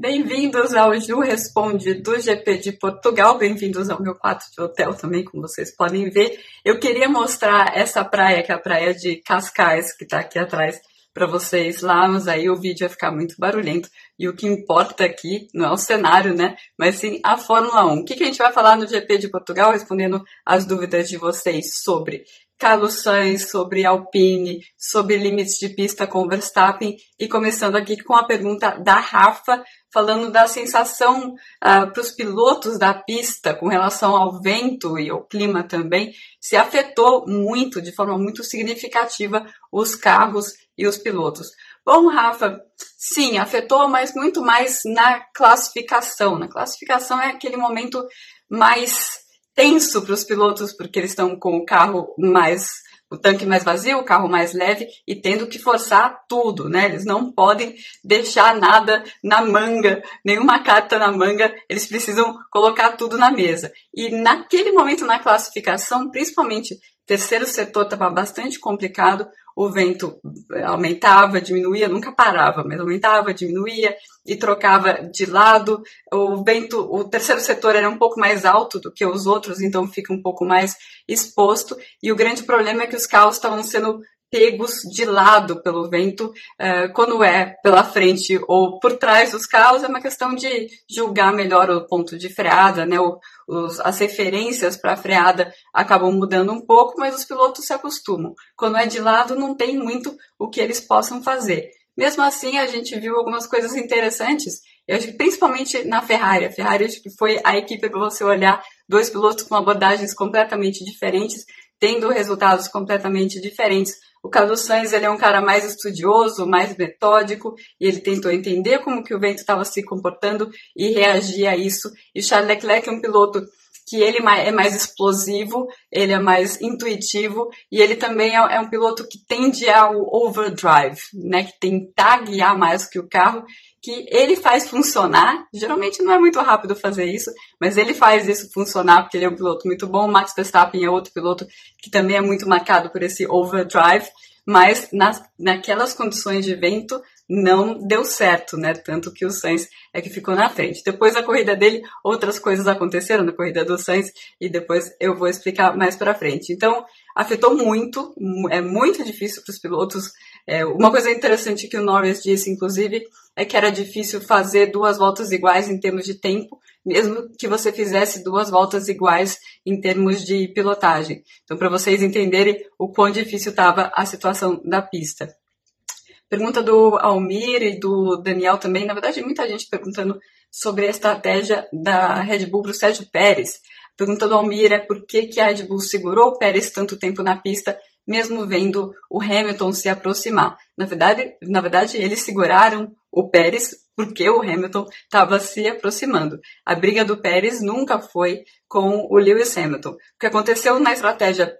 Bem-vindos ao Ju Responde do GP de Portugal, bem-vindos ao meu quarto de hotel também, como vocês podem ver. Eu queria mostrar essa praia, que é a praia de Cascais, que está aqui atrás, para vocês lá, mas aí o vídeo vai ficar muito barulhento. E o que importa aqui não é o cenário, né? Mas sim a Fórmula 1. O que, que a gente vai falar no GP de Portugal, respondendo as dúvidas de vocês sobre Carlos Sainz, sobre Alpine, sobre limites de pista com Verstappen e começando aqui com a pergunta da Rafa, falando da sensação uh, ah, para os pilotos da pista com relação ao vento e ao clima também, se afetou muito, de forma muito significativa, os carros e os pilotos. Bom, Rafa, sim, afetou, mas muito mais na classificação. Na classificação é aquele momento mais tenso para os pilotos, porque eles estão com o carro mais o tanque mais vazio, o carro mais leve e tendo que forçar tudo, né? Eles não podem deixar nada na manga, nenhuma carta na manga, eles precisam colocar tudo na mesa. E naquele momento na classificação, principalmente terceiro setor estava bastante complicado, o vento aumentava, diminuía, nunca parava, mas aumentava, diminuía e trocava de lado. O vento, o terceiro setor era um pouco mais alto do que os outros, então fica um pouco mais exposto. E o grande problema é que os carros estavam sendo pegos de lado pelo vento, uh, quando é pela frente ou por trás dos carros, é uma questão de julgar melhor o ponto de freada, né? Os, as referências para a freada acabam mudando um pouco, mas os pilotos se acostumam. Quando é de lado, não tem muito o que eles possam fazer. Mesmo assim, a gente viu algumas coisas interessantes. Eu acho que principalmente na Ferrari. A Ferrari acho que foi a equipe para você olhar dois pilotos com abordagens completamente diferentes, tendo resultados completamente diferentes o Carlos Sainz ele é um cara mais estudioso, mais metódico, e ele tentou entender como que o vento estava se comportando e reagir a isso. E Charles Leclerc é um piloto que ele é mais explosivo, ele é mais intuitivo e ele também é, é um piloto que tende ao overdrive, né, que tentar guiar mais que o carro, que ele faz funcionar. Geralmente não é muito rápido fazer isso, mas ele faz isso funcionar porque ele é um piloto muito bom. O Max Verstappen é outro piloto que também é muito marcado por esse overdrive, mas nas, naquelas condições de vento não deu certo, né? Tanto que o Sainz é que ficou na frente. Depois da corrida dele, outras coisas aconteceram na corrida do Sainz e depois eu vou explicar mais para frente. Então, afetou muito, é muito difícil para os pilotos. É, uma coisa interessante que o Norris disse, inclusive, é que era difícil fazer duas voltas iguais em termos de tempo, mesmo que você fizesse duas voltas iguais em termos de pilotagem. Então, para vocês entenderem o quão difícil estava a situação da pista. Pergunta do Almir e do Daniel também. Na verdade, muita gente perguntando sobre a estratégia da Red Bull para o Sérgio Pérez. Pergunta do Almir é por que, que a Red Bull segurou o Pérez tanto tempo na pista, mesmo vendo o Hamilton se aproximar. Na verdade, na verdade eles seguraram o Pérez porque o Hamilton estava se aproximando. A briga do Pérez nunca foi com o Lewis Hamilton. O que aconteceu na estratégia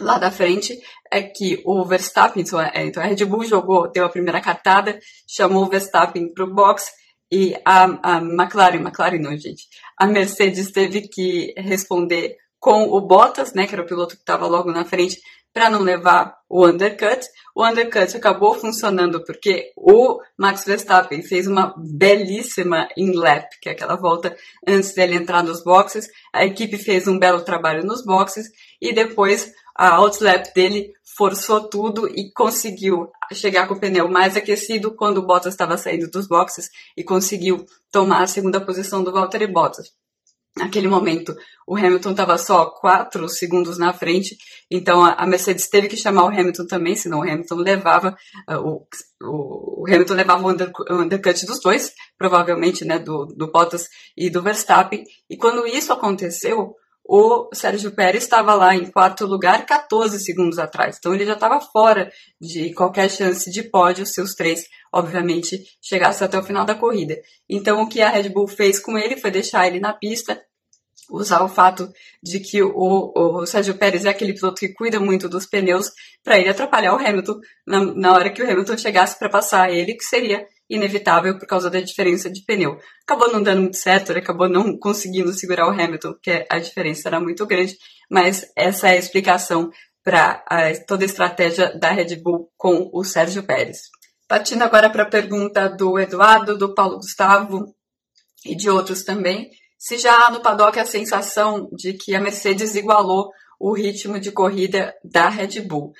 lá da frente é que o Verstappen, então, é, então a Red Bull jogou, deu a primeira cartada, chamou o Verstappen para o box e a, a McLaren, McLaren não, gente, a Mercedes teve que responder com o Bottas, né, que era o piloto que estava logo na frente, para não levar o undercut. O undercut acabou funcionando porque o Max Verstappen fez uma belíssima in-lap, que é aquela volta antes dele entrar nos boxes. A equipe fez um belo trabalho nos boxes e depois a outlap dele forçou tudo e conseguiu chegar com o pneu mais aquecido quando o Bottas estava saindo dos boxes e conseguiu tomar a segunda posição do Valtteri Bottas. Naquele momento, o Hamilton estava só quatro segundos na frente, então a Mercedes teve que chamar o Hamilton também, senão o Hamilton levava uh, o, o, Hamilton levava o, under, o undercut dos dois, provavelmente, né, do, do Bottas e do Verstappen. E quando isso aconteceu, o Sérgio Pérez estava lá em quarto lugar 14 segundos atrás. Então ele já estava fora de qualquer chance de pódio se os três, obviamente, chegassem até o final da corrida. Então o que a Red Bull fez com ele foi deixar ele na pista usar o fato de que o, o, Sérgio Pérez é aquele piloto que cuida muito dos pneus para ele atrapalhar o Hamilton na, na hora que o Hamilton chegasse para passar ele, que seria inevitável por causa da diferença de pneu. Acabou não dando muito certo, ele acabou não conseguindo segurar o Hamilton, porque a diferença era muito grande, mas essa é a explicação para toda a estratégia da Red Bull com o Sérgio Pérez. Partindo agora para a pergunta do Eduardo, do Paulo Gustavo e de outros também, se já há no paddock a sensação de que a Mercedes igualou o ritmo de corrida da Red Bull.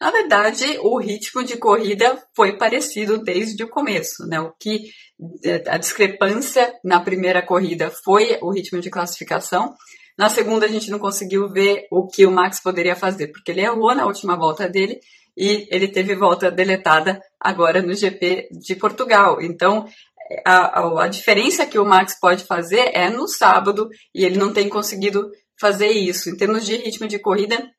Na verdade, o ritmo de corrida foi parecido desde o começo, né? O que a discrepância na primeira corrida foi o ritmo de classificação. Na segunda, a gente não conseguiu ver o que o Max poderia fazer, porque ele errou na última volta dele e ele teve volta deletada agora no GP de Portugal. Então, a, a, a diferença que o Max pode fazer é no sábado e ele não tem conseguido fazer isso. Em termos de ritmo de corrida,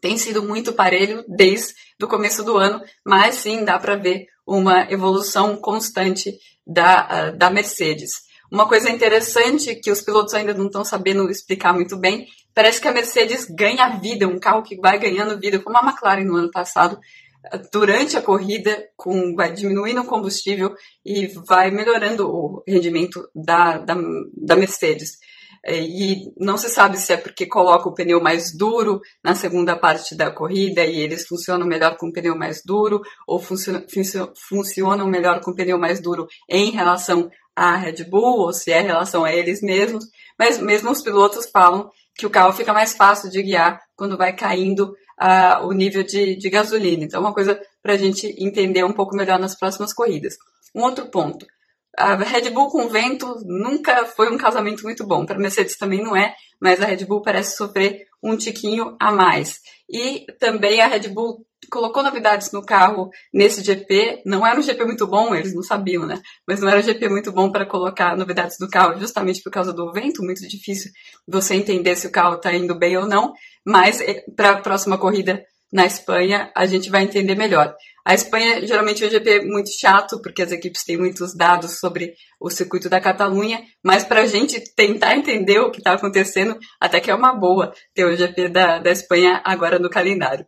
tem sido muito parelho desde o começo do ano, mas sim dá para ver uma evolução constante da, da Mercedes. Uma coisa interessante que os pilotos ainda não estão sabendo explicar muito bem, parece que a Mercedes ganha vida, um carro que vai ganhando vida, como a McLaren no ano passado, durante a corrida, com, vai diminuindo o combustível e vai melhorando o rendimento da, da, da Mercedes. É, e não se sabe se é porque coloca o pneu mais duro na segunda parte da corrida e eles funcionam melhor com o pneu mais duro, ou funcionam, melhor com o pneu mais duro em relação à Red Bull, ou se é em relação a eles mesmos. Mas mesmo os pilotos falam que o carro fica mais fácil de guiar quando vai caindo uh, o nível de, de gasolina. Então, é uma coisa para a gente entender um pouco melhor nas próximas corridas. Um outro ponto a Red Bull com vento nunca foi um casamento muito bom. Para Mercedes também não é, mas a Red Bull parece sofrer um tiquinho a mais. E também a Red Bull colocou novidades no carro nesse GP. Não era um GP muito bom, eles não sabiam, né? Mas não era um GP muito bom para colocar novidades no carro, justamente por causa do vento. Muito difícil você entender se o carro está indo bem ou não. Mas eh, para a próxima corrida na Espanha, a gente vai entender melhor. A Espanha geralmente é um GP muito chato, porque as equipes têm muitos dados sobre o circuito da Catalunha, mas para a gente tentar entender o que está acontecendo, até que é uma boa ter o GP da, da Espanha agora no calendário.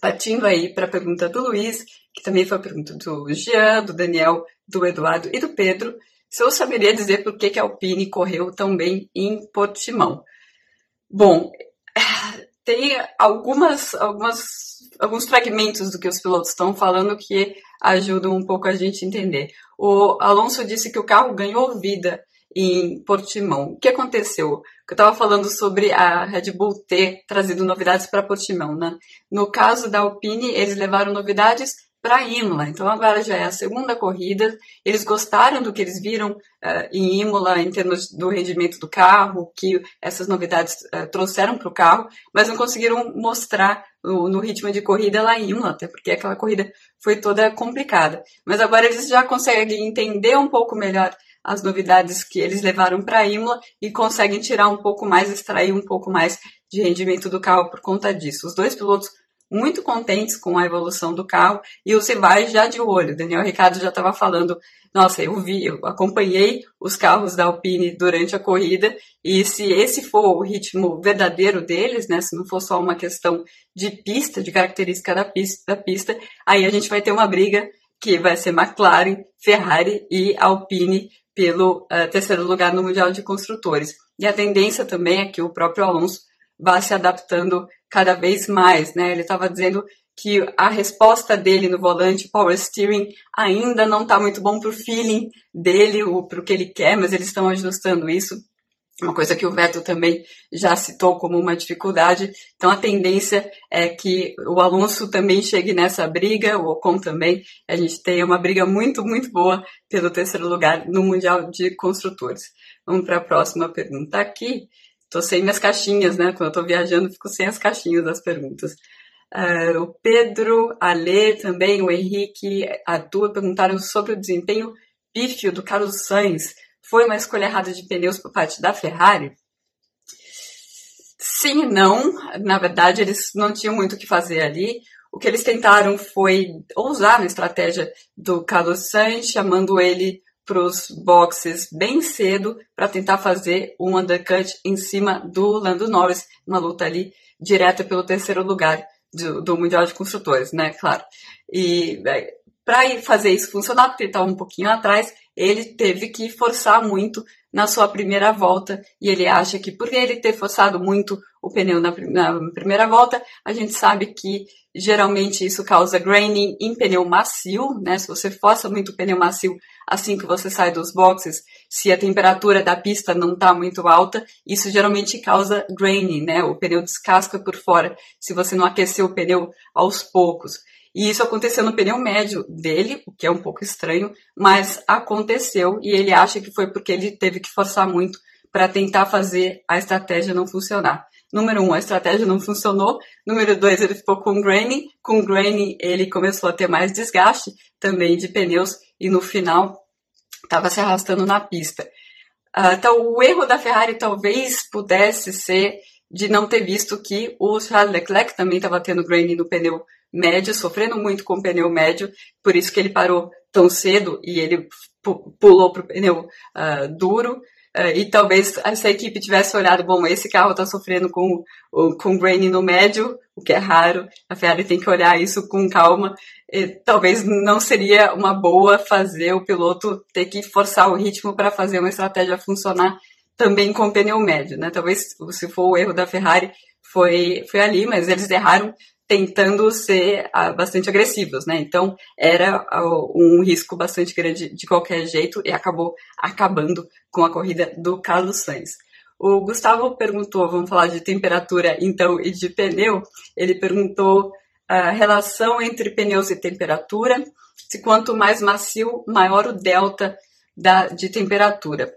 Partindo aí para a pergunta do Luiz, que também foi a pergunta do Jean, do Daniel, do Eduardo e do Pedro, se eu saberia dizer por que, que a Alpine correu tão bem em Portimão. Bom, tem algumas, algumas alguns fragmentos do que os pilotos estão falando que ajudam um pouco a gente entender. O Alonso disse que o carro ganhou vida em Portimão. O que aconteceu? Eu estava falando sobre a Red Bull ter trazido novidades para Portimão, né? No caso da Alpine, eles levaram novidades para Imola. Então agora já é a segunda corrida. Eles gostaram do que eles viram uh, em Imola em termos do rendimento do carro, que essas novidades uh, trouxeram para o carro, mas não conseguiram mostrar no, no, ritmo de corrida lá em Imola, até porque aquela corrida foi toda complicada. Mas agora eles já conseguem entender um pouco melhor as novidades que eles levaram para Imola e conseguem tirar um pouco mais, extrair um pouco mais de rendimento do carro por conta disso. Os dois pilotos muito contentes com a evolução do carro e os rivais já de olho. Daniel Ricardo já estava falando, nossa, eu vi, eu acompanhei os carros da Alpine durante a corrida e se esse for o ritmo verdadeiro deles, né, se não for só uma questão de pista, de característica da pista, da pista aí a gente vai ter uma briga que vai ser McLaren, Ferrari e Alpine pelo uh, terceiro lugar no Mundial de Construtores. E a tendência também é que o próprio Alonso vá se adaptando cada vez mais, né? Ele estava dizendo que a resposta dele no volante power steering ainda não está muito bom para o feeling dele, para o que ele quer, mas eles estão ajustando isso. Uma coisa que o Vettel também já citou como uma dificuldade. Então a tendência é que o Alonso também chegue nessa briga, o Ocon também. A gente tem uma briga muito, muito boa pelo terceiro lugar no Mundial de Construtores. Vamos para a próxima pergunta aqui. Tô sem minhas caixinhas, né? Quando eu tô viajando, fico sem as caixinhas das perguntas. Uh, o Pedro, a Lê também, o Henrique, a Tua perguntaram sobre o desempenho pífio do Carlos Sainz. Foi uma escolha errada de pneus por parte da Ferrari? Sim e não. Na verdade, eles não tinham muito o que fazer ali. O que eles tentaram foi ousar na estratégia do Carlos Sainz, chamando ele para os boxes bem cedo para tentar fazer um undercut em cima do Lando Norris, uma luta ali direta pelo terceiro lugar do, do Mundial de Construtores, né? Claro. E é, para fazer isso funcionar, porque ele estava um pouquinho atrás, ele teve que forçar muito na sua primeira volta e ele acha que por ele ter forçado muito o pneu na, na, primeira volta, a gente sabe que geralmente isso causa graining em pneu macio, né? Se você força muito o pneu macio assim que você sai dos boxes, se a temperatura da pista não está muito alta, isso geralmente causa graining, né? O pneu descasca por fora se você não aquecer o pneu aos poucos. E isso aconteceu no pneu médio dele, o que é um pouco estranho, mas aconteceu e ele acha que foi porque ele teve que forçar muito para tentar fazer a estratégia não funcionar. Número um, a estratégia não funcionou. Número dois, ele ficou com graining. Com graining, ele começou a ter mais desgaste também de pneus e no final estava se arrastando na pista. Uh, então, o erro da Ferrari talvez pudesse ser de não ter visto que o Charles Leclerc também estava tendo graining no pneu médio, sofrendo muito com o pneu médio, por isso que ele parou tão cedo e ele pulou para o pneu uh, duro. Uh, e talvez essa equipe tivesse olhado, bom, esse carro está sofrendo com, com grain no médio, o que é raro, a Ferrari tem que olhar isso com calma. E, talvez não seria uma boa fazer o piloto ter que forçar o ritmo para fazer uma estratégia funcionar também com pneu médio, né? Talvez se for o erro da Ferrari foi, foi ali, mas eles erraram tentando ser uh, bastante agressivos, né? Então era uh, um risco bastante grande de qualquer jeito e acabou acabando com a corrida do Carlos Sainz. O Gustavo perguntou, vamos falar de temperatura então e de pneu. Ele perguntou a relação entre pneus e temperatura, se quanto mais macio, maior o delta da, de temperatura.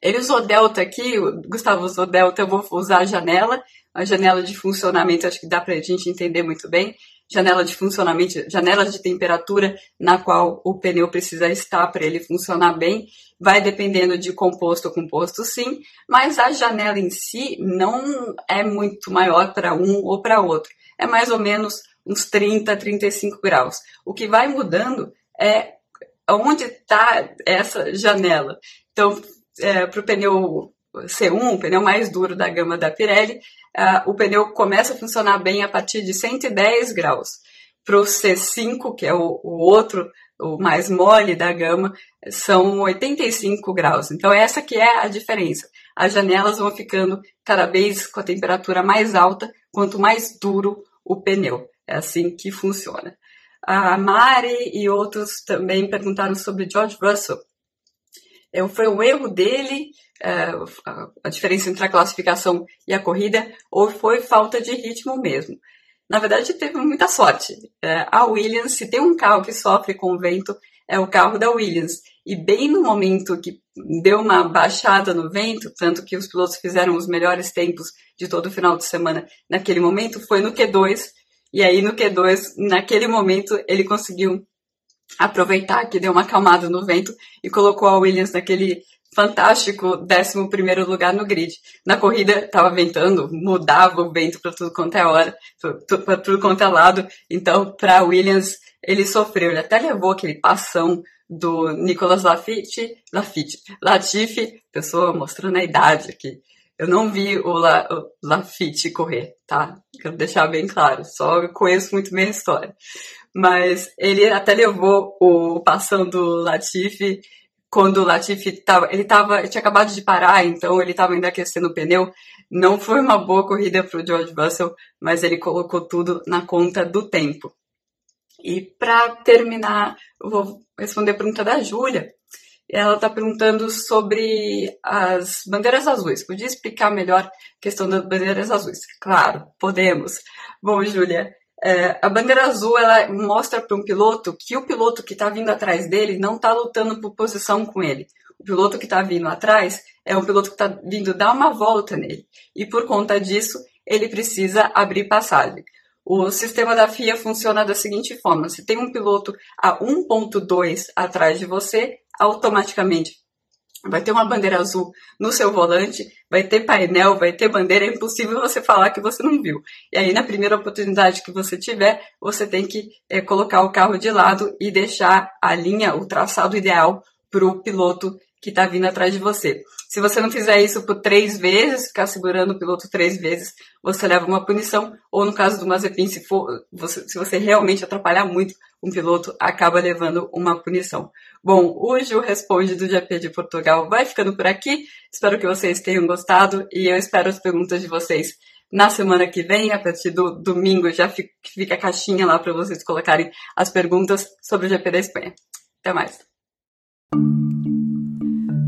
Ele usou delta aqui, o Gustavo usou delta, eu vou usar a janela, a janela de funcionamento, acho que dá para a gente entender muito bem. Janela de funcionamento, janela de temperatura na qual o pneu precisa estar para ele funcionar bem, vai dependendo de composto a composto, sim, mas a janela em si não é muito maior para um ou para outro. É mais ou menos uns 30, 35 graus. O que vai mudando é onde está essa janela. Então, é, para o pneu C1, o pneu mais duro da gama da Pirelli, uh, o pneu começa a funcionar bem a partir de 110 graus. Para o C5, que é o, o, outro, o mais mole da gama, são 85 graus. Então, essa que é a diferença. As janelas vão ficando cada vez com a temperatura mais alta, quanto mais duro o pneu. É assim que funciona. A Mari e outros também perguntaram sobre George Russell. É, foi um erro dele, é, a diferença entre a classificação e a corrida, ou foi falta de ritmo mesmo? Na verdade, teve muita sorte. É, a Williams, se tem um carro que sofre com o vento, é o carro da Williams. E bem no momento que deu uma baixada no vento, tanto que os pilotos fizeram os melhores tempos de todo o final de semana naquele momento, foi no Q2. E aí no Q2, naquele momento, ele conseguiu aproveitar que deu uma acalmada no vento e colocou a Williams naquele fantástico 11 lugar no grid. Na corrida estava ventando, mudava o vento para tudo quanto é hora, para tudo quanto é lado. Então, para Williams, ele sofreu. Ele até levou aquele passão do Nicolas Lafitte, Lafitte, Latifi, pessoa mostrando a idade aqui. Eu não vi o, La, o Lafitte correr, tá? Quero deixar bem claro. Só conheço muito bem a história mas ele até levou o passão do Latifi quando o Latifi tava, ele tava, tinha acabado de parar, então ele estava ainda aquecendo o pneu. Não foi uma boa corrida para o George Russell, mas ele colocou tudo na conta do tempo. E para terminar, eu vou responder a pergunta da Júlia. Ela está perguntando sobre as bandeiras azuis. Podia explicar melhor a questão das bandeiras azuis? Claro, podemos. Bom, Júlia, é, a bandeira azul ela mostra para um piloto que o piloto que está vindo atrás dele não está lutando por posição com ele. O piloto que está vindo atrás é um piloto que está vindo dar uma volta nele. E por conta disso, ele precisa abrir passagem. O sistema da FIA funciona da seguinte forma: se tem um piloto a 1.2 atrás de você, automaticamente vai ter uma bandeira azul no seu volante, vai ter painel, vai ter bandeira, é impossível você falar que você não viu. E aí, na primeira oportunidade que você tiver, você tem que é, colocar o carro de lado e deixar a linha, o traçado ideal para o piloto que está vindo atrás de você. Se você não fizer isso por três vezes, ficar segurando o piloto três vezes, você leva uma punição, ou no caso do Mazepin, se, for, você, se você realmente atrapalhar muito um piloto, acaba levando uma punição. Bom, hoje o Responde do GP de Portugal vai ficando por aqui. Espero que vocês tenham gostado e eu espero as perguntas de vocês na semana que vem, a partir do domingo, já fica a caixinha lá para vocês colocarem as perguntas sobre o GP da Espanha. Até mais!